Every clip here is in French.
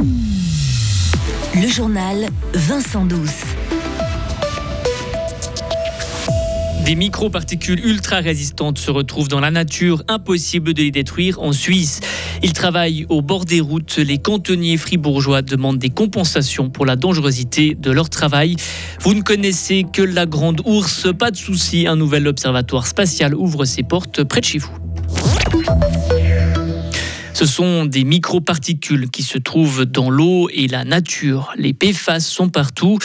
Le journal Vincent Douce. Des microparticules ultra résistantes se retrouvent dans la nature, impossible de les détruire en Suisse. Ils travaillent au bord des routes. Les cantonniers fribourgeois demandent des compensations pour la dangerosité de leur travail. Vous ne connaissez que la Grande Ourse, pas de souci, un nouvel observatoire spatial ouvre ses portes près de chez vous. Ce sont des microparticules qui se trouvent dans l'eau et la nature. Les PFAS sont partout,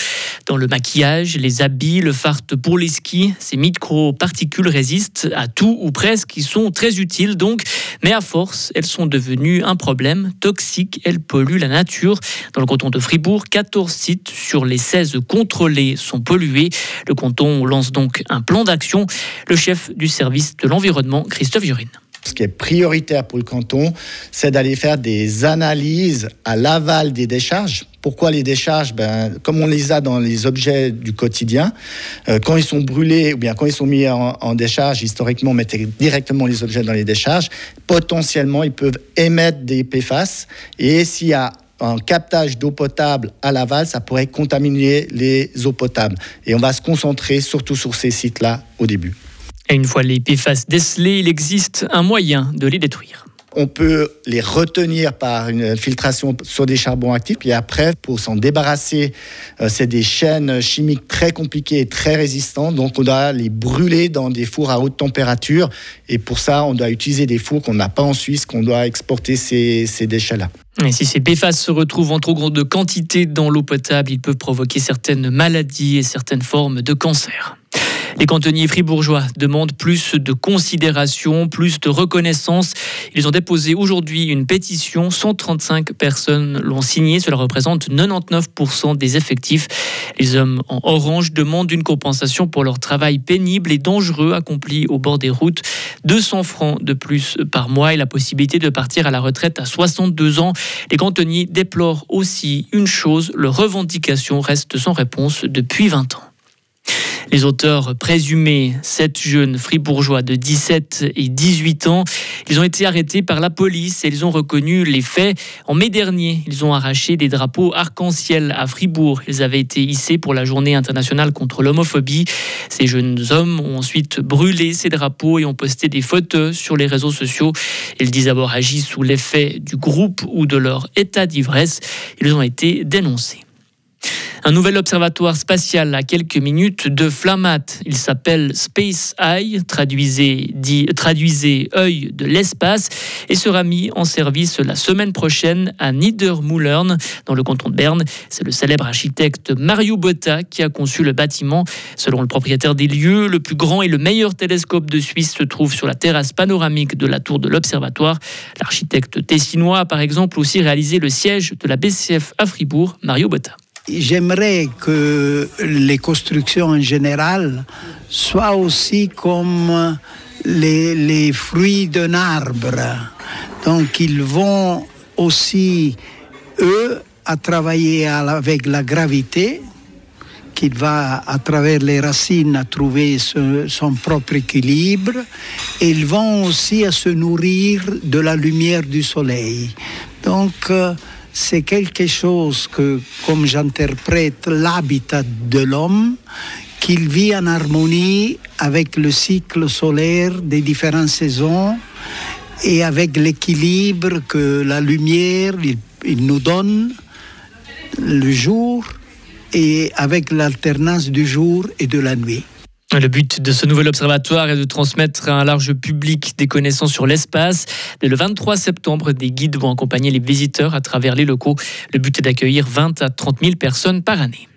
dans le maquillage, les habits, le fart pour les skis. Ces microparticules résistent à tout ou presque, ils sont très utiles donc, mais à force, elles sont devenues un problème toxique. Elles polluent la nature. Dans le canton de Fribourg, 14 sites sur les 16 contrôlés sont pollués. Le canton lance donc un plan d'action. Le chef du service de l'environnement, Christophe Jurine. Ce qui est prioritaire pour le canton, c'est d'aller faire des analyses à l'aval des décharges. Pourquoi les décharges? Ben, Comme on les a dans les objets du quotidien, euh, quand ils sont brûlés ou bien quand ils sont mis en, décharge, historiquement, on mettait directement les objets dans les décharges. Potentiellement, ils peuvent émettre des PFAS. Et s'il y a un captage d'eau potable à l'aval, ça pourrait contaminer les eaux potables. Et on va se concentrer surtout sur ces sites-là au début. Et une fois les PFAS décelés, il existe un moyen de les détruire. On peut les retenir par une filtration sur des charbons actifs. Puis après, pour s'en débarrasser, euh, c'est des chaînes chimiques très compliquées et très résistantes. Donc, on doit les brûler dans des fours à haute température. Et pour ça, on doit utiliser des fours qu'on n'a pas en Suisse, qu'on doit exporter ces, ces déchets-là. Et si ces PFAS se retrouvent en trop grande quantité dans l'eau potable, ils peuvent provoquer certaines maladies et certaines formes de cancer. Les cantonniers fribourgeois demandent plus de considération, plus de reconnaissance. Ils ont déposé aujourd'hui une pétition. 135 personnes l'ont signée. Cela représente 99% des effectifs. Les hommes en orange demandent une compensation pour leur travail pénible et dangereux accompli au bord des routes. 200 francs de plus par mois et la possibilité de partir à la retraite à 62 ans. Les cantonniers déplorent aussi une chose, leur revendication reste sans réponse depuis 20 ans. Les auteurs présumés, sept jeunes fribourgeois de 17 et 18 ans, ils ont été arrêtés par la police et ils ont reconnu les faits. En mai dernier, ils ont arraché des drapeaux arc-en-ciel à Fribourg. Ils avaient été hissés pour la journée internationale contre l'homophobie. Ces jeunes hommes ont ensuite brûlé ces drapeaux et ont posté des photos sur les réseaux sociaux. Ils disent avoir agi sous l'effet du groupe ou de leur état d'ivresse. Ils ont été dénoncés. Un nouvel observatoire spatial à quelques minutes de Flamat. Il s'appelle Space Eye, traduisez, traduisez œil de l'espace, et sera mis en service la semaine prochaine à Niedermullern, dans le canton de Berne. C'est le célèbre architecte Mario Botta qui a conçu le bâtiment. Selon le propriétaire des lieux, le plus grand et le meilleur télescope de Suisse se trouve sur la terrasse panoramique de la tour de l'observatoire. L'architecte tessinois a par exemple aussi réalisé le siège de la BCF à Fribourg, Mario Botta. J'aimerais que les constructions en général soient aussi comme les, fruits d'un arbre. Donc ils vont aussi, eux, à travailler avec la gravité, qu'il va à travers les racines à trouver son propre équilibre, et ils vont aussi à se nourrir de la lumière du soleil. Donc, euh, c'est quelque chose que, comme j'interprète l'habitat de l'homme, qu'il vit en harmonie avec le cycle solaire des différentes saisons et avec l'équilibre que la lumière nous donne le jour et avec l'alternance du jour et de la nuit. Le but de ce nouvel observatoire est de transmettre à un large public des connaissances sur l'espace. Dès le 23 septembre, des guides vont accompagner les visiteurs à travers les locaux. Le but est d'accueillir 20 à 30 000 personnes par année.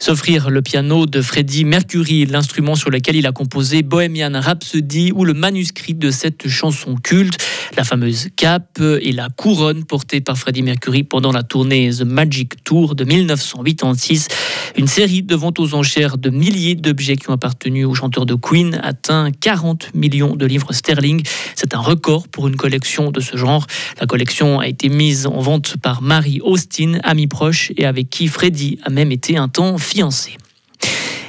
S'offrir le piano de Freddie Mercury, l'instrument sur lequel il a composé Bohemian Rhapsody ou le manuscrit de cette chanson culte, la fameuse cape et la couronne portée par Freddie Mercury pendant la tournée The Magic Tour de 1986. Une série de ventes aux enchères de milliers d'objets qui ont appartenu au chanteur de Queen atteint 40 millions de livres sterling. C'est un record pour une collection de ce genre. La collection a été mise en vente par Mary Austin, amie proche et avec qui Freddie a même été un temps fiancé.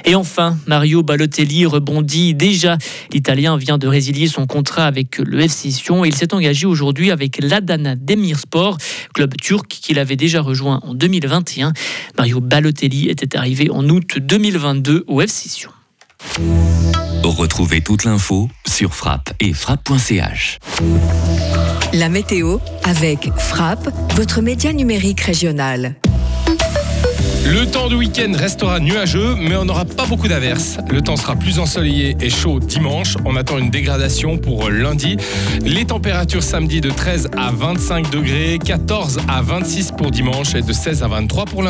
Et enfin, Mario Balotelli rebondit déjà. L'Italien vient de résilier son contrat avec le FC Sion et il s'est engagé aujourd'hui avec l'Adana Demirspor, club turc qu'il avait déjà rejoint en 2021. Mario Balotelli était arrivé en août 2022 au FC Sion. Retrouvez toute l'info sur frappe et frappe.ch. La météo avec Frappe, votre média numérique régional. Le temps de week-end restera nuageux, mais on n'aura pas beaucoup d'averses. Le temps sera plus ensoleillé et chaud dimanche. On attend une dégradation pour lundi. Les températures samedi de 13 à 25 degrés, 14 à 26 pour dimanche et de 16 à 23 pour lundi.